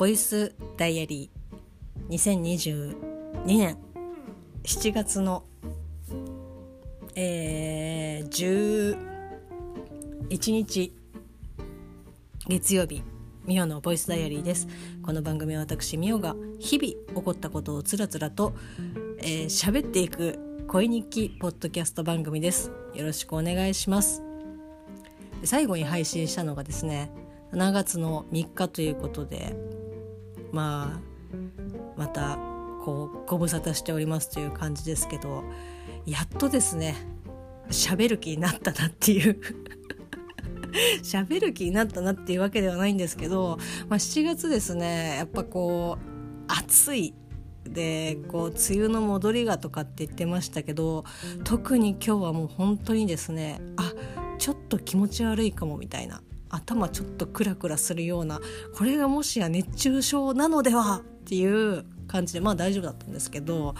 ボイスダイアリー2022年7月の、えー、11日月曜日ミオのボイスダイアリーです。この番組は私ミオが日々起こったことをつらつらと喋、えー、っていく恋日記ポッドキャスト番組です。よろしくお願いします。最後に配信したのがですね7月の3日ということでまあまたこうご無沙汰しておりますという感じですけどやっとですね喋る気になったなっていう。喋る気になったなっていうわけではないんですけど、まあ、7月ですねやっぱこう暑い。でこう梅雨の戻りがとかって言ってましたけど特に今日はもう本当にですねあちょっと気持ち悪いかもみたいな。頭ちょっとクラクラするようなこれがもしや熱中症なのでは？っていう感じでまあ大丈夫だったんですけど、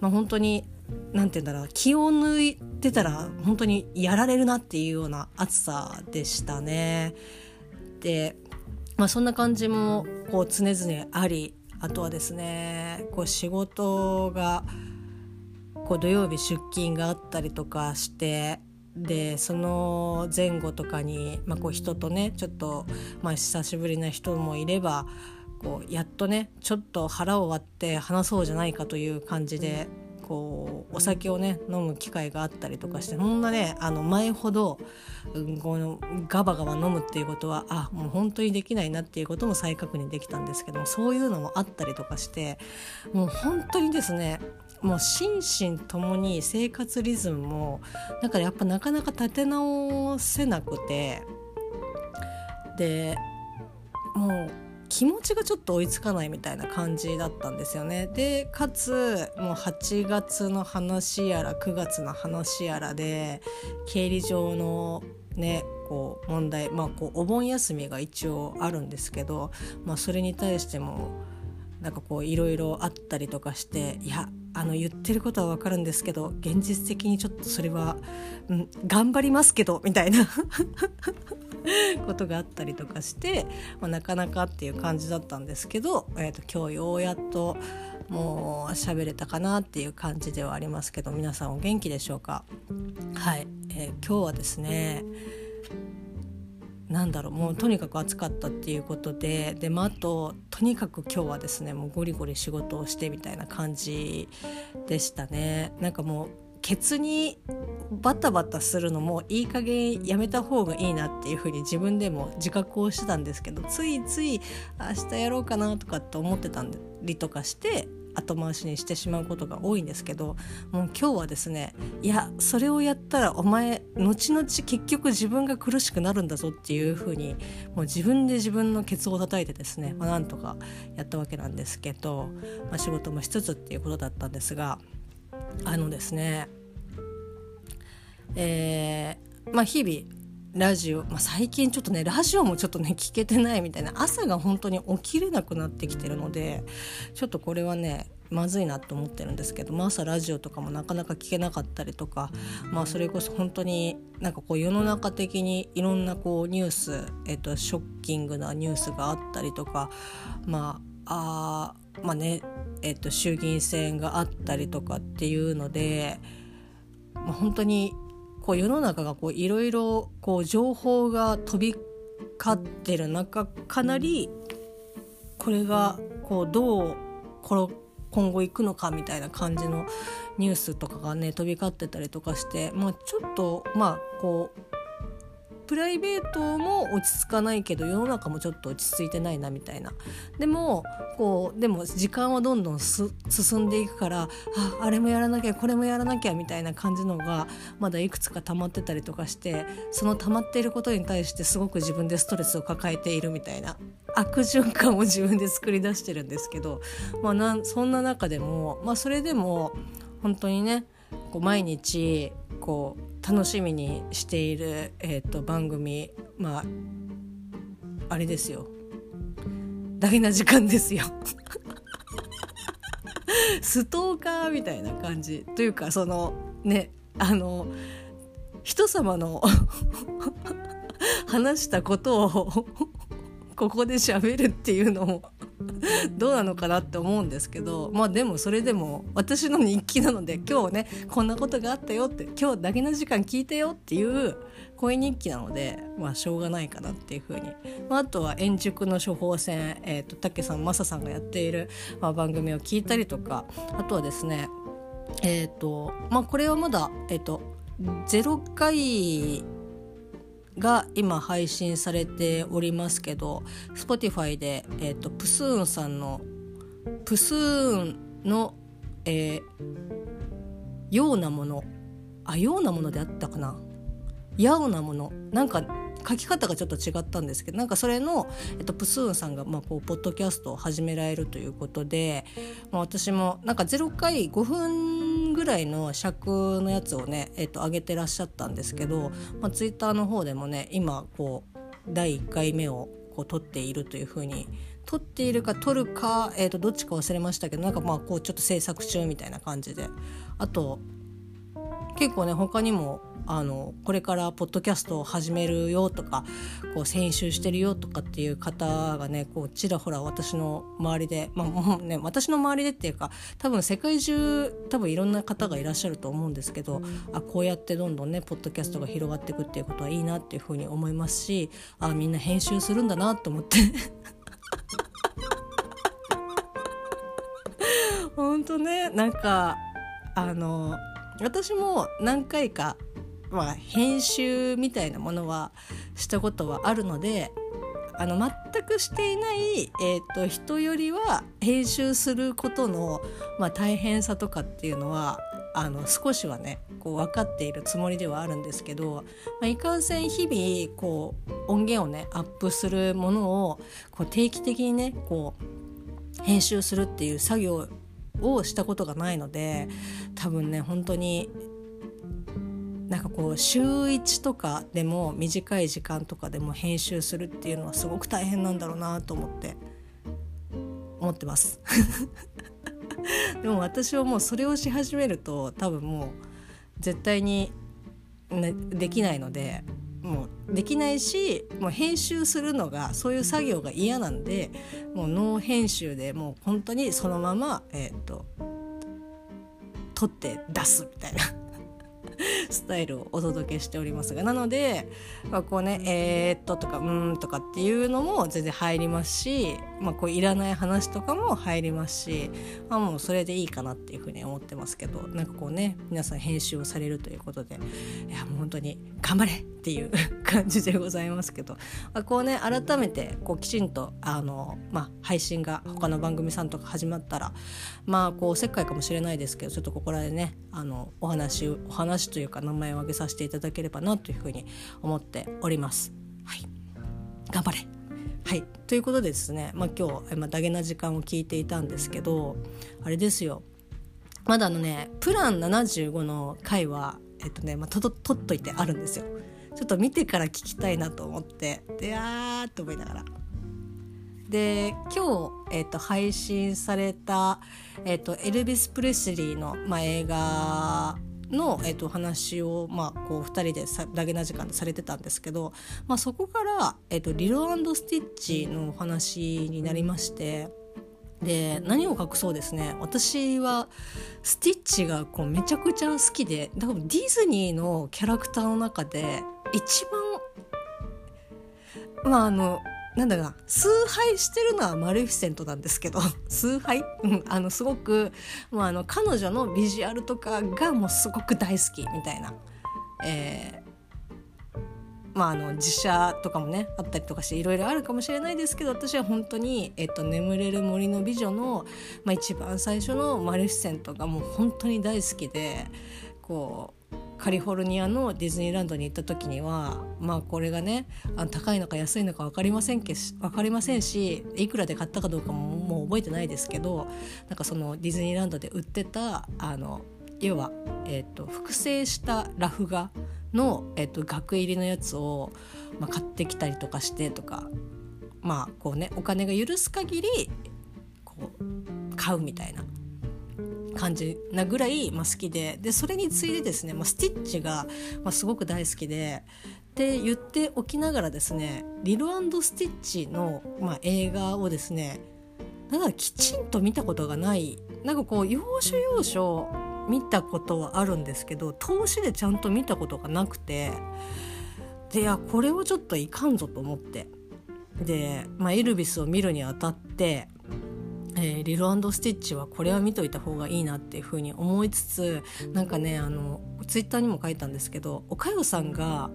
まあ、本当に何て言うんだろう気を抜いてたら本当にやられるなっていうような暑さでしたね。で、まあ、そんな感じもこう常々ありあとはですねこう仕事がこう土曜日出勤があったりとかしてでその前後とかに、まあ、こう人とねちょっと、まあ、久しぶりな人もいればこうやっとねちょっと腹を割って話そうじゃないかという感じでこうお酒をね飲む機会があったりとかしてそんなねあの前ほど、うん、このガバガバ飲むっていうことはあもう本当にできないなっていうことも再確認できたんですけどもそういうのもあったりとかしてもう本当にですねもう心身ともに生活リズムもだからやっぱなかなか立て直せなくてでもう気持ちがちょっと追いつかないみたいな感じだったんですよね。でかつもう8月の話やら9月の話やらで経理上のねこう問題まあこうお盆休みが一応あるんですけど、まあ、それに対してもなんかこういろいろあったりとかしていやあの言ってることはわかるんですけど現実的にちょっとそれは、うん、頑張りますけどみたいな ことがあったりとかして、まあ、なかなかっていう感じだったんですけど、えーと、今日ようやっともう喋れたかなっていう感じではありますけど皆さんお元気でしょうか？はい、えー、今日はですねなんだろうもうとにかく暑かったっていうことでで、まあ、あととにかく今日はですねもうゴリゴリ仕事をしてみたいな感じでしたね。なんかもうケツにバタバタするのもいい加減やめた方がいいなっていうふうに自分でも自覚をしてたんですけどついつい明日やろうかなとかって思ってたりとかして後回しにしてしまうことが多いんですけどもう今日はですねいやそれをやったらお前後々結局自分が苦しくなるんだぞっていうふうにもう自分で自分のケツを叩いてですね、まあ、なんとかやったわけなんですけど、まあ、仕事もしつつっていうことだったんですがあのですねえー、まあ日々ラジオ、まあ、最近ちょっとねラジオもちょっとね聞けてないみたいな朝が本当に起きれなくなってきてるのでちょっとこれはねまずいなと思ってるんですけど、まあ、朝ラジオとかもなかなか聞けなかったりとか、まあ、それこそ本当になんかこう世の中的にいろんなこうニュース、えっと、ショッキングなニュースがあったりとかまああまあねえっと、衆議院選があったりとかっていうので、まあ、本当にこう世の中がいろいろ情報が飛び交ってる中かなりこれがこうどう今後行くのかみたいな感じのニュースとかがね飛び交ってたりとかして、まあ、ちょっとまあこうプライベートも落ち着かないけど世の中もちょっと落ち着いてないなみたいな。でもこうでも時間はどんどん進んでいくからああれもやらなきゃこれもやらなきゃみたいな感じのがまだいくつか溜まってたりとかしてその溜まっていることに対してすごく自分でストレスを抱えているみたいな悪循環を自分で作り出してるんですけど、まあ、なそんな中でも、まあ、それでも本当にねこう毎日こう楽しみにしている、えーと、番組まああれですよ。大な時間ですよ。ストーカーみたいな感じというかそのねあの人様の 話したことをここで喋るっていうのもどうなのかなって思うんですけどまあでもそれでも私の日記なので今日ねこんなことがあったよって今日だけの時間聞いてよっていう恋日記なのでまあしょうがないかなっていうふうに、まあ、あとは円熟の処方箋えっ、ー、と竹さんマサさんがやっている、まあ、番組を聞いたりとかあとはですねえっ、ー、とまあこれはまだえっ、ー、と0回が今配信されておりますけど Spotify で、えーと、プスーンさんのプスーンの、えー、ようなものあようなものであったかな？やうなもの。なんか書き方がちょっと違ったんですけどなんかそれの、えっと、プスーンさんが、まあ、こうポッドキャストを始められるということで、まあ、私もなんか0回5分ぐらいの尺のやつをね、えっと、上げてらっしゃったんですけど、まあ、ツイッターの方でもね今こう第1回目をこう撮っているというふうに撮っているか撮るか、えー、とどっちか忘れましたけどなんかまあこうちょっと制作中みたいな感じで。あと結構ね他にもあのこれからポッドキャストを始めるよとかこう編集してるよとかっていう方がねこうちらほら私の周りで、まあもうね、私の周りでっていうか多分世界中多分いろんな方がいらっしゃると思うんですけどあこうやってどんどんねポッドキャストが広がっていくっていうことはいいなっていうふうに思いますしあみんな編集するんだなと思って。本当ねなんかあの私も何回かまあ、編集みたいなものはしたことはあるのであの全くしていない、えーと、人よりは編集することの、まあ、大変さとかっていうのはあの少しはねこう分かっているつもりではあるんですけど、まあ、いかんせん日々こう音源をねアップするものをこう定期的にねこう編集するっていう作業をしたことがないので多分ね本当になんかこう週1とかでも短い時間とかでも編集するっていうのはすごく大変なんだろうなと思って思ってます。でも私はもうそれをし始めると多分もう絶対に、ね、できないのでもうできないしもう編集するのがそういう作業が嫌なんでもうノー編集でもう本当にそのままえっ、ー、と撮って出すみたいな。スタイルをお届けしておりますがなので、まあ、こうね「えー、っと」とか「うん」とかっていうのも全然入りますし、まあ、こういらない話とかも入りますし、まあ、もうそれでいいかなっていうふうに思ってますけどなんかこうね皆さん編集をされるということでいやもう本当に頑張れっていう 感じでございますけど、まあ、こうね改めてこうきちんとあの、まあ、配信が他の番組さんとか始まったらまあこうおせっかいかもしれないですけどちょっとここらでねあのお話お話というか名前を挙げさせていただければなというふうに思っております。はい、頑張れはいということでですね、まあ、今日、まあ、ダゲな時間を聞いていたんですけどあれですよまだあのねプラン75の回はえっとね、まあ、ととっといてあるんですよ。ちょっと見てから聞きたいなと思ってであーって思いながら。で今日、えーと、配信された、えーと、エルビス・プレスリーの、まあ、映画の、えーと、話を、まあ、こう2人でさだけな時間でされてたんですけど、まあ、そこから、えー、とリロスティッチのお話になりましてで何を隠そうですね。私はスティッチがこうめちゃくちゃ好きでだからディズニーのキャラクターの中で一番まああのなんだか崇拝してるのはマレフィセントなんですけど 崇拝、うん、あのすごく、まあ、あの彼女のビジュアルとかがもうすごく大好きみたいな、えー、まああの実写とかもねあったりとかしていろいろあるかもしれないですけど私は本当に「えっと、眠れる森の美女の」まあ、一番最初のマレフィセントがもう本当に大好きでこうカリフォルニアのディズニーランドに行った時にはまあこれがね高いのか安いのか分かりませんけ分かりませんしいくらで買ったかどうかももう覚えてないですけどなんかそのディズニーランドで売ってたあの要は、えーと、複製したラフ画の、えーと、額入りのやつを、まあ、買ってきたりとかしてとかまあこうねお金が許す限りこう買うみたいな。感じなぐらい、まあ、好きで。でそれに次いでですね、まあ、スティッチが、まあ、すごく大好きで。って言っておきながらですねリルスティッチの、まあ、映画をですねだかきちんと見たことがない。なんかこう要所要所見たことはあるんですけど投資でちゃんと見たことがなくて。でいやこれはちょっといかんぞと思って。で、まあ、エルビスを見るにあたってえー、リルスティッチはこれは見といた方がいいなっていうふうに思いつつなんかねあのツイッターにも書いたんですけどおかよさんが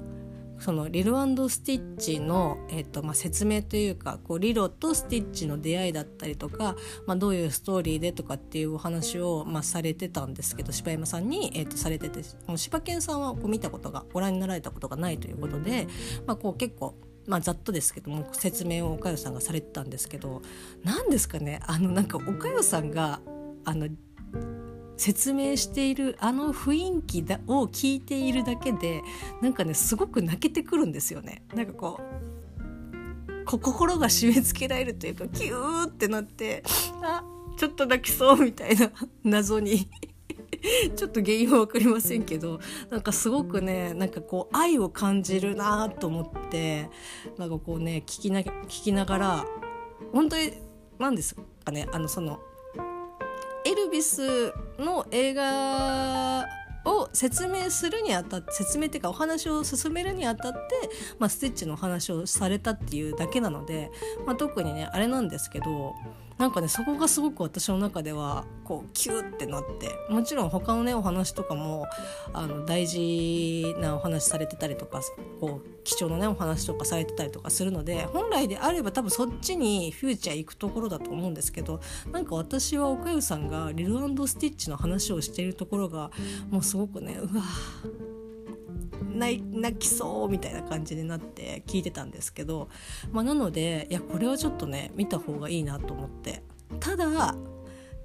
そのリルスティッチの、えーとまあ、説明というかこうリロとスティッチの出会いだったりとか、まあ、どういうストーリーでとかっていうお話を、まあ、されてたんですけど柴山さんに、えー、とされててもう柴犬さんはこう見たことがご覧になられたことがないということで、まあ、こう結構まあ、ざっとですけども説明をおかよさんがされてたんですけど何ですかねあのなんかおかよさんがあの説明しているあの雰囲気だを聞いているだけでなんかねすごく泣けてくるんですよね。なんかこう心が締め付けられるというかキューってなってあちょっと泣きそうみたいな謎に ちょっと原因は分かりませんけどなんかすごくねなんかこう愛を感じるなと思ってなんかこうね聞きな聞きながら本当に何ですかねあのそのエルビスの映画を説明するにあたって説明っていうかお話を進めるにあたって、まあ、ステッチのお話をされたっていうだけなので、まあ、特にねあれなんですけどなんかねそこがすごく私の中ではこうキューってなってもちろん他のねお話とかもあの大事なお話されてたりとかこう貴重なねお話とかされてたりとかするので本来であれば多分そっちにフューチャー行くところだと思うんですけどなんか私は岡かさんがリルスティッチの話をしているところがもうすごくねうわ泣きそうみたいな感じになって聞いてたんですけど、まあ、なのでいやこれはちょっとね見た方がいいなと思って。ただ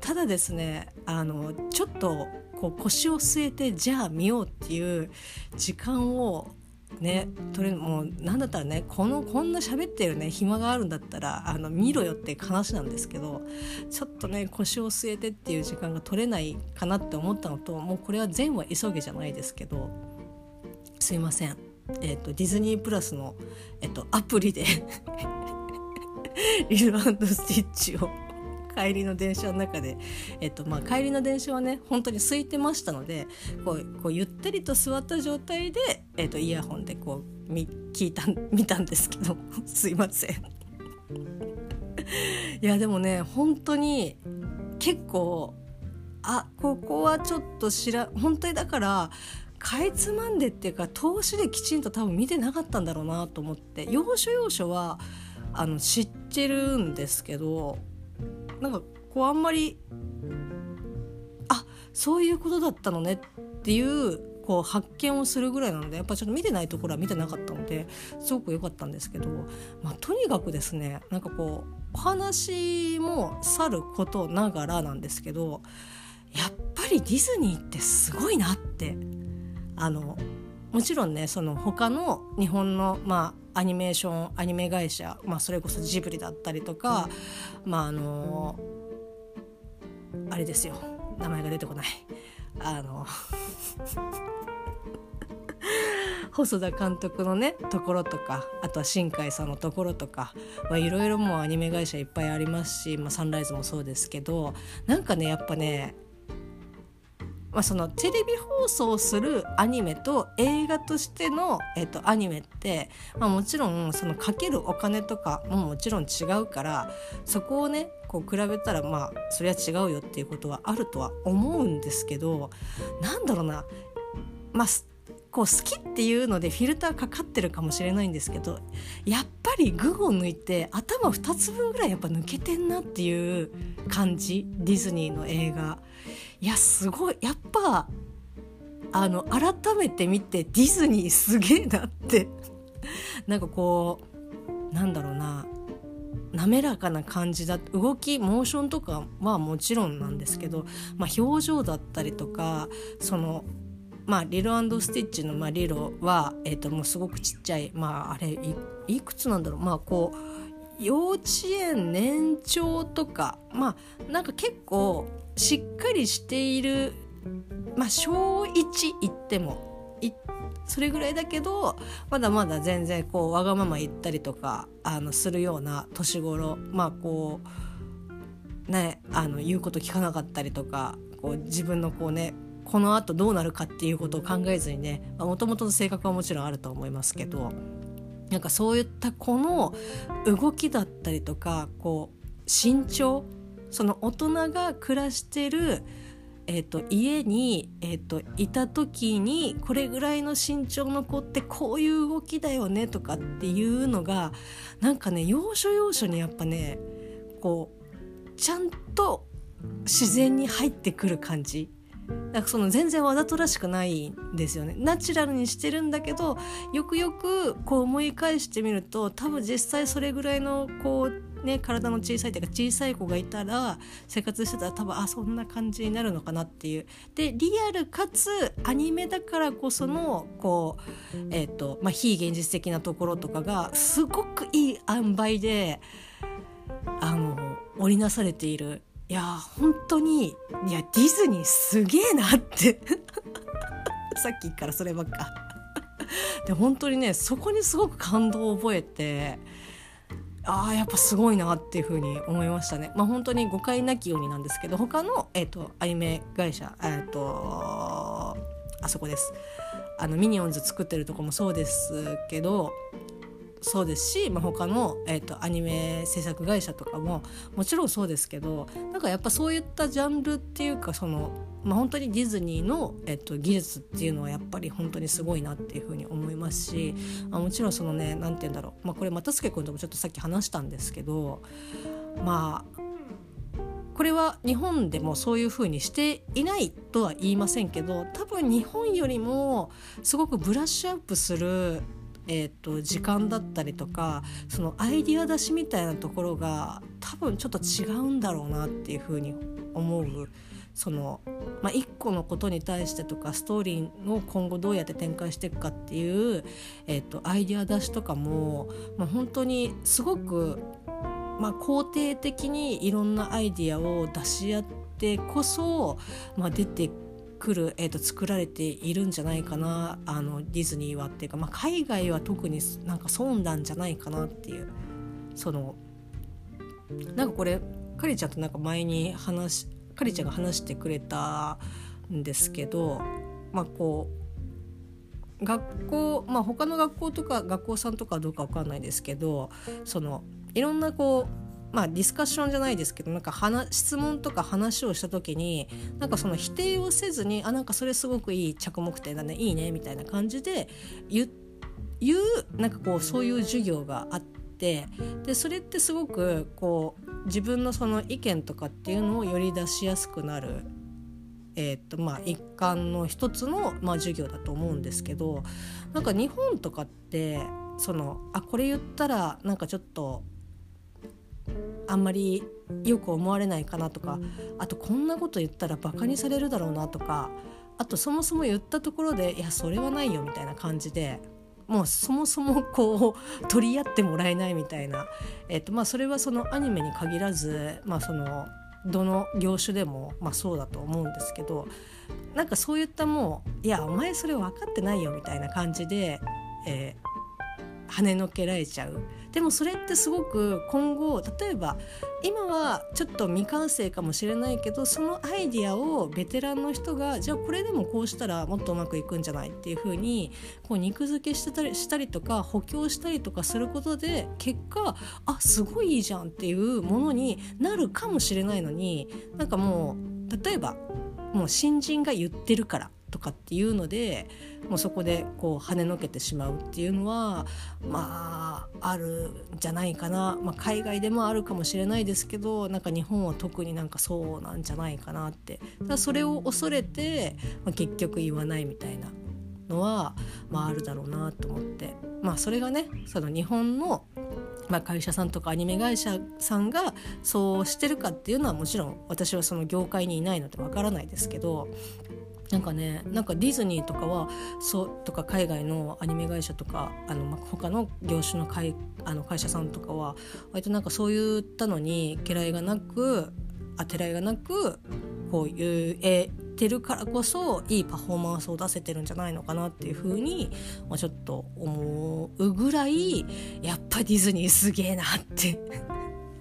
ただですねあのちょっとこう腰を据えてじゃあ見ようっていう時間をねとれもう何だったらねこのこんな喋ってるね暇があるんだったらあの見ろよって話なんですけどちょっとね腰を据えてっていう時間が取れないかなって思ったのともうこれは善は急げじゃないですけどすいません、えーと、ディズニープラスの、えーと、アプリで リルスティッチを。帰りの電車の中で、えっとまあ、帰りの電車はね本当に空いてましたのでこうこうゆったりと座った状態で、えっと、イヤホンでこうみ聞いた見たんですけど すいません。いやでもね本当に結構あここはちょっと知ら本当にだからかいつまんでっていうか投資できちんと多分見てなかったんだろうなと思って要所要所はあの知ってるんですけどなんかこうあんまりあそういうことだったのねっていうこう発見をするぐらいなのでやっぱちょっと見てないところは見てなかったのですごく良かったんですけど、まあ、とにかくですねなんかこうお話もさることながらなんですけどやっぱりディズニーってすごいなってあのもちろんねその他の日本の、まあ、アニメーションアニメ会社、まあ、それこそジブリだったりとかまああのあれですよ。名前が出てこない。あの 細田監督のねところとかあとは新海さんのところとかいろいろもうアニメ会社いっぱいありますし、まあ、サンライズもそうですけどなんかねやっぱねまあ、そのテレビ放送するアニメと映画としての、えっと、アニメって、まあ、もちろんそのかけるお金とかももちろん違うからそこをねこう比べたらまあそれは違うよっていうことはあるとは思うんですけどなんだろうなまあこう好きっていうのでフィルターかかってるかもしれないんですけどやっぱり群を抜いて頭2つ分ぐらいやっぱ抜けてんなっていう感じディズニーの映画。いやすごい。やっぱあの改めて見てディズニーすげえなって。なんかこうなんだろうな。滑らかな感じだ動きモーションとかはもちろんなんですけど、まあ、表情だったりとかそのまあ、リロスティッチの、まあ、リロは、えー、ともうすごくちっちゃい、まあ、あれいくつなんだろう。まあこう幼稚園年長とかまあなんか結構しっかりしているまあ小1行ってもそれぐらいだけどまだまだ全然こうわがまま言ったりとかあのするような年頃まあこうねあの言うこと聞かなかったりとかこう自分のこうねこのあとどうなるかっていうことを考えずにねもともとの性格はもちろんあると思いますけどなんかそういったこの動きだったりとかこう身長その大人が暮らしてるえーと、家に、えーと、いた時にこれぐらいの身長の子ってこういう動きだよねとかっていうのがなんかね要所要所にやっぱねこうちゃんと自然に入ってくる感じ。なんかその全然わざとらしくないんですよね。ナチュラルにしてるんだけどよくよくこう思い返してみると多分実際それぐらいのこうね体の小さいというか小さい子がいたら生活してたら多分あそんな感じになるのかなっていう。でリアルかつアニメだからこそのこうえっ、ー、とまあ非現実的なところとかがすごくいい塩梅であの織りなされている。いや本当にいやディズニーすげえなって。さっきからそればっか。で本当にねそこにすごく感動を覚えてああやっぱすごいなっていうふうに思いましたね。まあ本当に誤解なきようになんですけど他の、えーと、アニメ会社、えーとあそこですあのミニオンズ作ってるとこもそうですけどそうですし、まあ、他の、えーと、アニメ制作会社とかももちろんそうですけどなんかやっぱそういったジャンルっていうかその、まあ、本当にディズニーの、えーと、技術っていうのはやっぱり本当にすごいなっていうふうに思いますし、あ、もちろんそのね何て言うんだろう、まあ、これ又助君ともちょっとさっき話したんですけどまあこれは日本でもそういうふうにしていないとは言いませんけど多分日本よりもすごくブラッシュアップするえーと、時間だったりとかそのアイディア出しみたいなところが多分ちょっと違うんだろうなっていうふうに思う。そのまあ、一個のことに対してとかストーリーを今後どうやって展開していくかっていう、えーと、アイディア出しとかも、まあ、本当にすごく、まあ、肯定的にいろんなアイディアを出し合ってこそ、まあ、出てくる、えーと、作られているんじゃないかなあのディズニーはっていうか、まあ、海外は特になんか損なんじゃないかなっていうそのなんかこれカリちゃんとなんか前に話カリちゃんが話してくれたんですけどまあこう学校まあ他の学校とか学校さんとかどうか分かんないですけどそのいろんなこうまあ、ディスカッションじゃないですけどなんか話質問とか話をした時になんかその否定をせずにあなんかそれすごくいい着目点だねいいねみたいな感じで言うなんかこうそういう授業があってでそれってすごくこう自分のその意見とかっていうのをより出しやすくなる。えーとまあ、一環の一つの、まあ、授業だと思うんですけどなんか日本とかってそのあこれ言ったらなんかちょっとあんまりよく思われないかなとかあとこんなこと言ったらバカにされるだろうなとかあとそもそも言ったところでいやそれはないよみたいな感じでもうそもそもこう取り合ってもらえないみたいな、えーとまあ、それはそのアニメに限らず、まあ、そのどの業種でも、まあ、そうだと思うんですけどなんかそういったもういやお前それ分かってないよみたいな感じで、えー、跳ねのけられちゃう。でもそれってすごく今後例えば今はちょっと未完成かもしれないけどそのアイディアをベテランの人がじゃあこれでもこうしたらもっとうまくいくんじゃないっていうふうにこう肉付けしてたりしたりとか補強したりとかすることで結果あすごいいいじゃんっていうものになるかもしれないのになんかもう例えばもう新人が言ってるからとかっていうのでもうそこでこう跳ねのけてしまうっていうのはまああるんじゃないかな、まあ、海外でもあるかもしれないですけどなんか日本は特になんかそうなんじゃないかなって。だそれを恐れて、まあ、結局言わないみたいなのは、まあ、あるだろうなと思って。まあそれがねその日本のまあ、会社さんとかアニメ会社さんがそうしてるかっていうのはもちろん私はその業界にいないのでわからないですけどなんかねなんかディズニーとかはそうとか海外のアニメ会社とかあの、ま他の業種の会あの会社さんとかは割となんかそういったのに嫌いがなくあてらいがなくこう言えてるからこそいいパフォーマンスを出せてるんじゃないのかなっていうふうに、まあ、ちょっと思うぐらいやっぱディズニーすげえなって。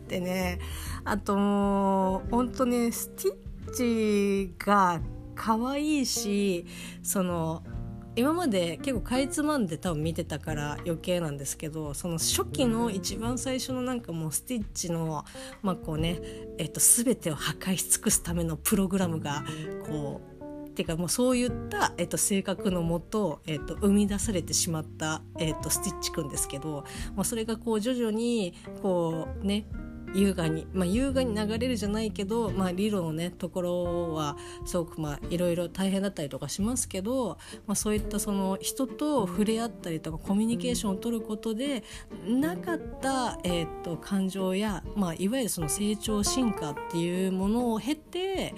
でねあともう本当ねスティッチが可愛いしその今まで結構かいつまんで多分見てたから余計なんですけどその初期の一番最初のなんかもうスティッチのまあこうね、えっと、全てを破壊し尽くすためのプログラムがこうっていうかもうそういった、えっと、性格のもと、えっと、生み出されてしまった、えっと、スティッチくんですけど、まあ、それがこう徐々にこうね優雅に、まあ、優雅に流れるじゃないけど、まあ、理論のねところはすごくまあいろいろ大変だったりとかしますけど、まあ、そういったその人と触れ合ったりとかコミュニケーションを取ることでなかった、えー、と感情や、まあ、いわゆるその成長進化っていうものを経て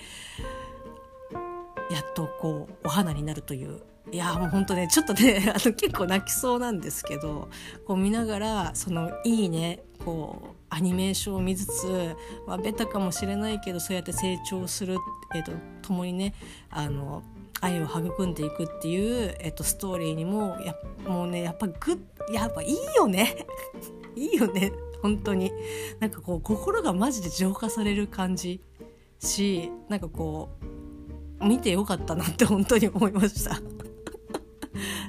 やっとこうお花になるという。いやもう本当ねちょっとね あの結構泣きそうなんですけどこう見ながらそのいいねこうアニメーションを見つつ、まあ、ベタかもしれないけどそうやって成長する、えーと、共にねあの愛を育んでいくっていう、えーと、ストーリーにもやもうねやっぱグッやっぱいいよね。いいよね。本当に。なんかこう心がマジで浄化される感じしなんかこう見てよかったなって 本当に思いました。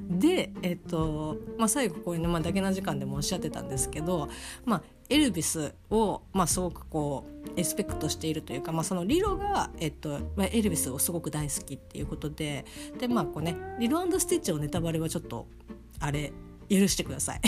で、えっとまあ、最後こういうの、まあ、だけな時間でもおっしゃってたんですけど、まあ、エルビスを、まあ、すごくこうエスペクトしているというか、まあ、そのリロが、えっとまあ、エルビスをすごく大好きっていうことでで、まあこうね、リロスティッチのネタバレはちょっとあれ許してください。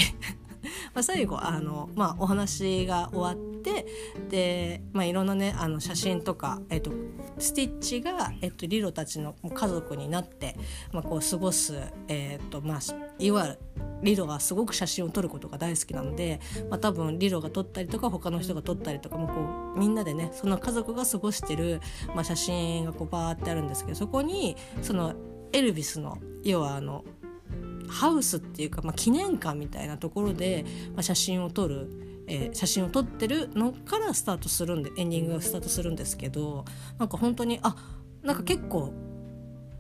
まあ最後あの、まあ、お話が終わってで、まあ、いろんなねあの写真とか、えっと、スティッチが、えっと、リロたちの家族になって、まあ、こう過ごす、えっとまあ、いわゆるリロがすごく写真を撮ることが大好きなので、まあ、多分リロが撮ったりとか他の人が撮ったりとかもこうみんなでねその家族が過ごしてる、まあ、写真がこうバーってあるんですけどそこにそのエルビスの要はあのハウスっていうか、まあ、記念館みたいなところで、まあ、写真を撮る、えー、写真を撮ってるのからスタートするんでエンディングがスタートするんですけどなんか本当にあなんか結構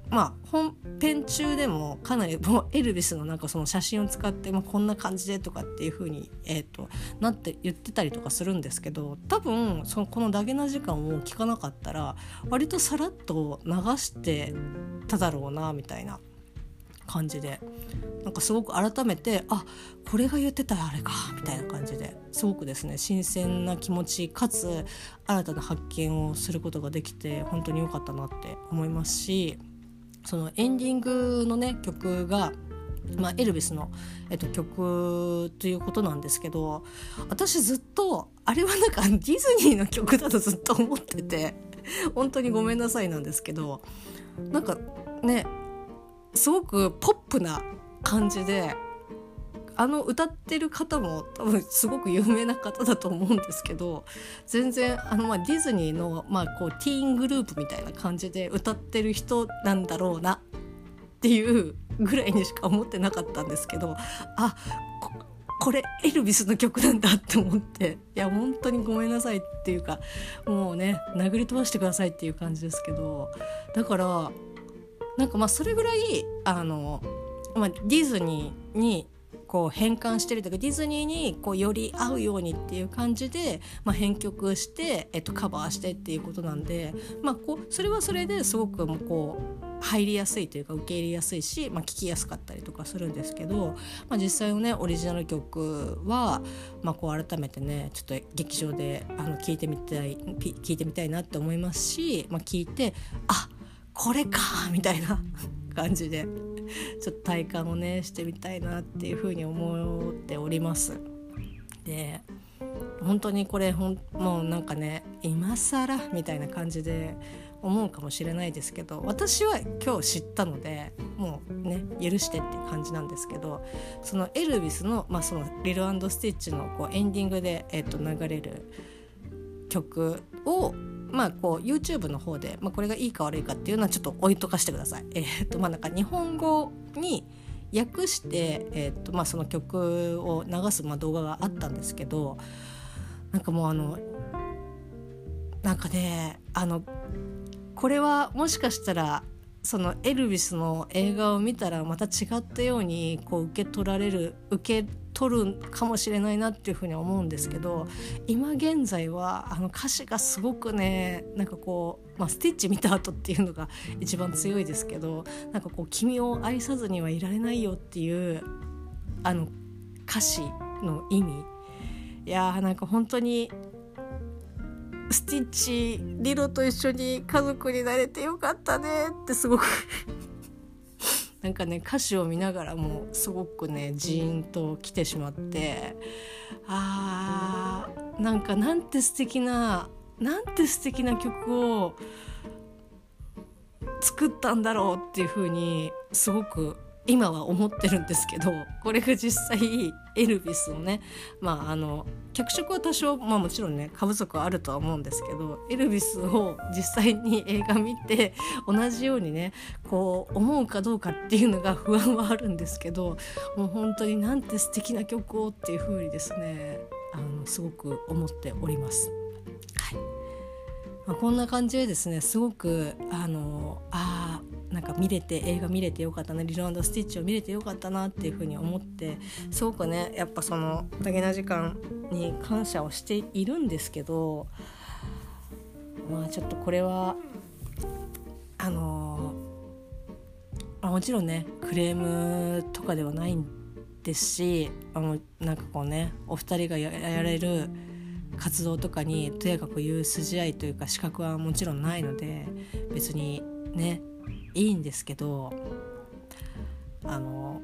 まあ本編中でもかなりもうエルビスのなんかその写真を使って、まあ、こんな感じでとかっていう風にえっ、ー、となって言ってたりとかするんですけど多分そのこのダゲな時間を聞かなかったら割とさらっと流してただろうなみたいな。感じで。なんかすごく改めてあこれが言ってたあれかみたいな感じで。すごくですね新鮮な気持ちかつ新たな発見をすることができて本当に良かったなって思いますしそのエンディングのね曲がまあ、エルビスの、えっと、曲ということなんですけど私ずっとあれはなんかディズニーの曲だとずっと思ってて本当にごめんなさいなんですけどなんかねすごくポップな感じであの歌ってる方も多分すごく有名な方だと思うんですけど全然あのまあディズニーのまあこうティーングループみたいな感じで歌ってる人なんだろうなっていうぐらいにしか思ってなかったんですけどあこれエルビスの曲なんだって思っていや本当にごめんなさいっていうかもうね殴り飛ばしてくださいっていう感じですけどだからなんかまあそれぐらいあの、まあ、ディズニーにこう変換してるというかディズニーにこうより合うようにっていう感じで、まあ、編曲して、えっと、カバーしてっていうことなんで、まあ、こうそれはそれですごくもうこう入りやすいというか受け入れやすいし、まあ、聴きやすかったりとかするんですけど、まあ、実際のねオリジナル曲は、まあ、こう改めてねちょっと劇場であの聞いてみたい聞いてみたいなって思いますし、まあ、聞いてあっこれかみたいな感じでちょっと体感をねしてみたいなっていうふうに思っております。で本当にこれほんもうなんかね今更みたいな感じで思うかもしれないですけど私は今日知ったのでもうね許してっていう感じなんですけどそのエルビスの,、まあそのリルスティッチのこうエンディングで、えー、と流れる曲をまあこう YouTube の方で、まあ、これがいいか悪いかっていうのはちょっと置いとかしてください。えー、っとまあなんか日本語に訳して、えー、っとまあ、その曲を流すまあ動画があったんですけどなんかもうあのなんかねあのこれはもしかしたらそのエルビスの映画を見たらまた違ったようにこう受け取られる受け取るかもしれないなっていうふうに思うんですけど今現在はあの歌詞がすごくねなんかこう、まあ、スティッチ見た後っていうのが一番強いですけどなんかこう「君を愛さずにはいられないよ」っていうあの歌詞の意味。いやーなんか本当にスティッチリロと一緒に家族になれてよかったねってすごくなんかね歌詞を見ながらもすごくねジーンと来てしまってあーなんかなんて素敵ななんて素敵な曲を作ったんだろうっていう風にすごく今は思ってるんですけどこれが実際エルヴィスのねまああの脚色は多少、まあ、もちろんね過不足はあるとは思うんですけどエルヴィスを実際に映画見て同じようにねこう思うかどうかっていうのが不安はあるんですけどもう本当になんて素敵な曲をっていう風にですねあのすごく思っております。はいまあ、こんな感じでですねすごくあのあなんか見れて映画見れてよかったなリロンドスティッチを見れてよかったなっていうふうに思ってすごくねやっぱそのダゲな時間に感謝をしているんですけどまあちょっとこれはあのあ、もちろんねクレームとかではないんですしあのなんかこうねお二人がやられる活動とかにとやかく言う筋合いというか資格はもちろんないので別にねいいんですけどあの、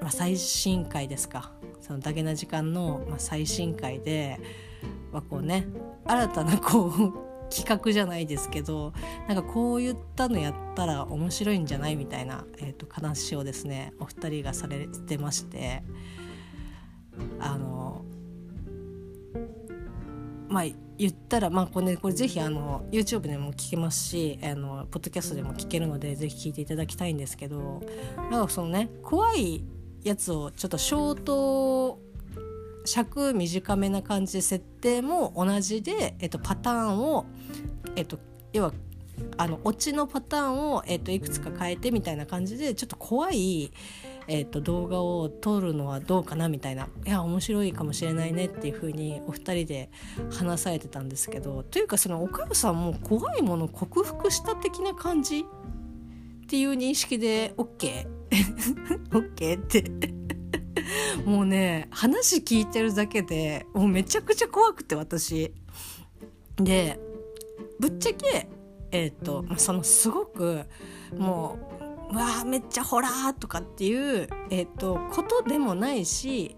まあ、最新回ですか。そのダゲな時間の、まあ、最新回で、まあ、こうね新たなこう企画じゃないですけどなんかこういったのやったら面白いんじゃないみたいな、えーと、話をですねお二人がされてましてあのまあ言ったら、まあこれね、これぜひあの YouTube でも聞けますしあのポッドキャストでも聞けるのでぜひ聞いていただきたいんですけどなんかそのね怖いやつをちょっとショート尺短めな感じで設定も同じで、えっと、パターンを、えっと、要はあのオチのパターンを、えっと、いくつか変えてみたいな感じでちょっと怖いえーと、動画を撮るのはどうかなみたいないや面白いかもしれないねっていう風にお二人で話されてたんですけどというかそのお母さんも怖いもの克服した的な感じっていう認識で OK?OK ってもうね話聞いてるだけでもうめちゃくちゃ怖くて私。でぶっちゃけえっ、ー、とそのすごくもうわあめっちゃホラーとかっていう、えーと、ことでもないし、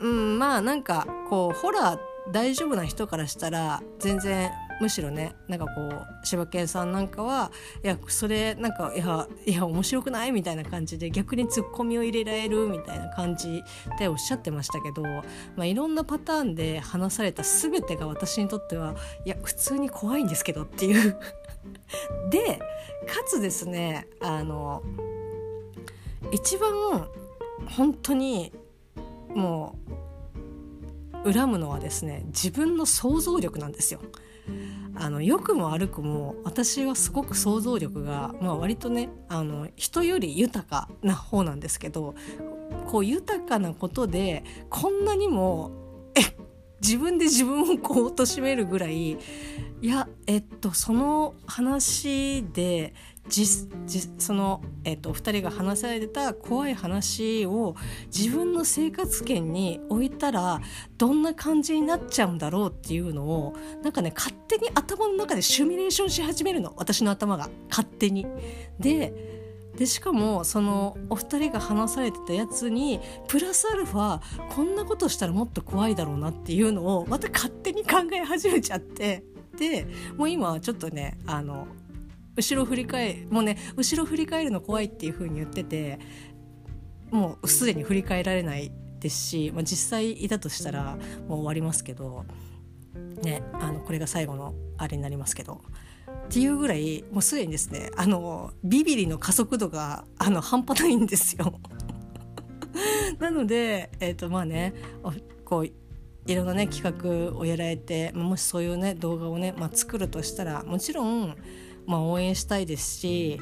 うん、まあなんかこうホラー大丈夫な人からしたら全然むしろねなんかこう柴犬さんなんかはいやそれなんかいやいや面白くないみたいな感じで逆にツッコミを入れられるみたいな感じでおっしゃってましたけど、まあ、いろんなパターンで話された全てが私にとってはいや普通に怖いんですけどっていう でかつですねあの一番本当にもう恨むのはですね自分の想像力なんですよ。あの良くも悪くも私はすごく想像力が、まあ、割とねあの人より豊かな方なんですけどこう豊かなことでこんなにもえ自分で自分をこう貶めるぐらいいやえっとその話で実その、えっと、2人が話されてた怖い話を自分の生活圏に置いたらどんな感じになっちゃうんだろうっていうのをなんかね勝手に頭の中でシミュレーションし始めるの。私の頭が。勝手に。ででしかもそのお二人が話されてたやつにプラスアルファこんなことしたらもっと怖いだろうなっていうのをまた勝手に考え始めちゃって。でもう今はちょっとねあの後ろ振り返もうね後ろ振り返るの怖いっていう風に言っててもうすでに振り返られないですし、まあ、実際いたとしたらもう終わりますけどねあのこれが最後のあれになりますけど。っていうぐらいもうすでにですねあのビビリの加速度があの半端ないんですよ。なので、えーとまあね、こういろんなね企画をやられてもしそういうね動画をね、まあ、作るとしたらもちろん、まあ、応援したいですし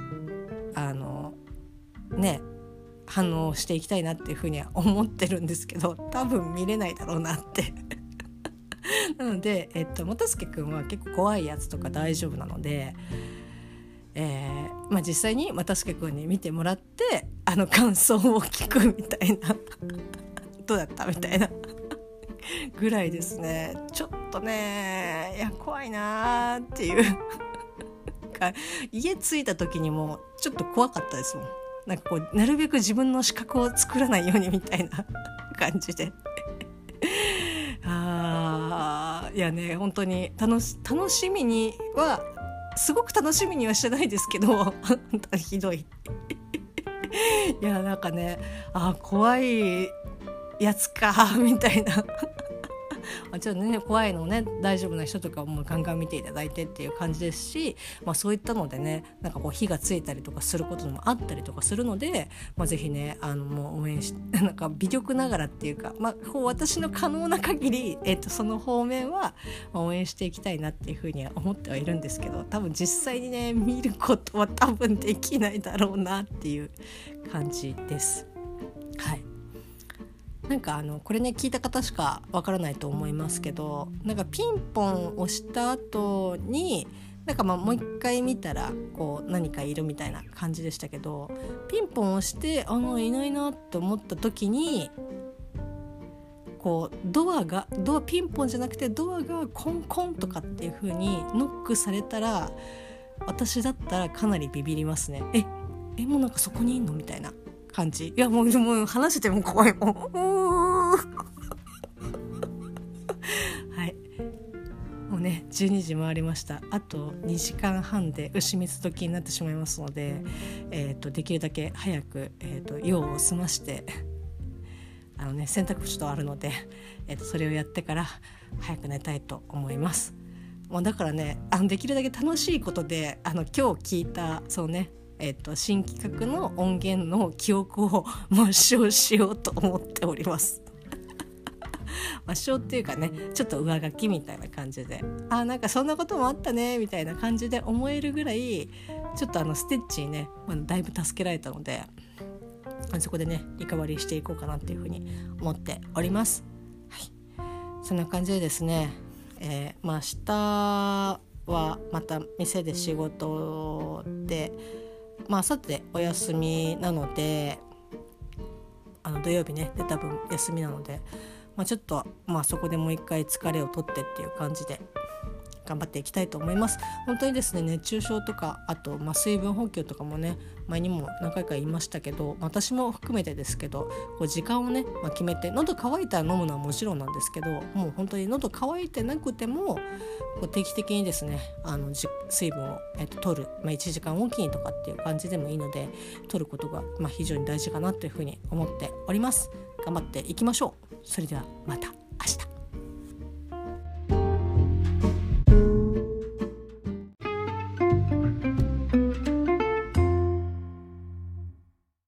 あのね反応していきたいなっていうふうには思ってるんですけど多分見れないだろうなって。なので、えっと、元助くんは結構怖いやつとか大丈夫なので、えーまあ、実際に又助くんに見てもらってあの感想を聞くみたいな。どうだったみたいな。ぐらいですね。ちょっとねいや怖いなーっていう。家着いた時にもちょっと怖かったですもん。なんかこうなるべく自分の視覚を作らないようにみたいな 感じで。ああいやね本当に楽し楽しみにはすごく楽しみにはしてないですけど本当にひどい。いやなんかねあ怖いやつかみたいな。あ、ちょっとね怖いのね大丈夫な人とかもガンガン見ていただいてっていう感じですし、まあ、そういったのでねなんかこう火がついたりとかすることもあったりとかするので、まあ、ぜひねあのもう応援し なんか微力ながらっていうか、まあ、こう私の可能な限り、えっと、その方面は応援していきたいなっていうふうには思ってはいるんですけど多分実際にね見ることは多分できないだろうなっていう感じです。はいなんかあのこれね聞いた方しかわからないと思いますけどなんかピンポン押した後になんかまあもう一回見たらこう何かいるみたいな感じでしたけどピンポン押してあのいないなって思った時にこうドアがドアピンポンじゃなくてドアがコンコンとかっていう風にノックされたら私だったらかなりビビりますね。ええもうなんかそこにいんの？みたいな感じ。いやもうもう話しても怖い。もんはい。もうね12時回りました。あと2時間半で牛蜜時になってしまいますので、えーと、できるだけ早く、えーと、用を済ましてあのね洗濯ちょっとあるので、えーとそれをやってから早く寝たいと思います。もうだからねあのできるだけ楽しいことであの今日聞いたそうねえっと、新企画の音源の記憶を抹消しようと思っております。抹消っていうかねちょっと上書きみたいな感じであなんかそんなこともあったねみたいな感じで思えるぐらいちょっとあのステッチにね、まあ、だいぶ助けられたのでそこでねリカバリーしていこうかなっていうふうに思っております。はい、そんな感じでですね、えー、まあ明日はまた店で仕事でまあさてお休みなのであの土曜日ね出た分休みなので、まあ、ちょっと、まあ、そこでもう一回疲れを取ってっていう感じで頑張っていきたいと思います。本当にですね熱中症とかあと、まあ、水分補給とかもね前にも何回か言いましたけど私も含めてですけどこう時間をね、まあ、決めて喉乾いたら飲むのはもちろんなんですけどもう本当に喉乾いてなくてもこう定期的にですねあの水分を、えっと、取る、まあ、1時間おきにとかっていう感じでもいいので取ることが、まあ、非常に大事かなというふうに思っております。頑張っていきましょう。それではまた明日。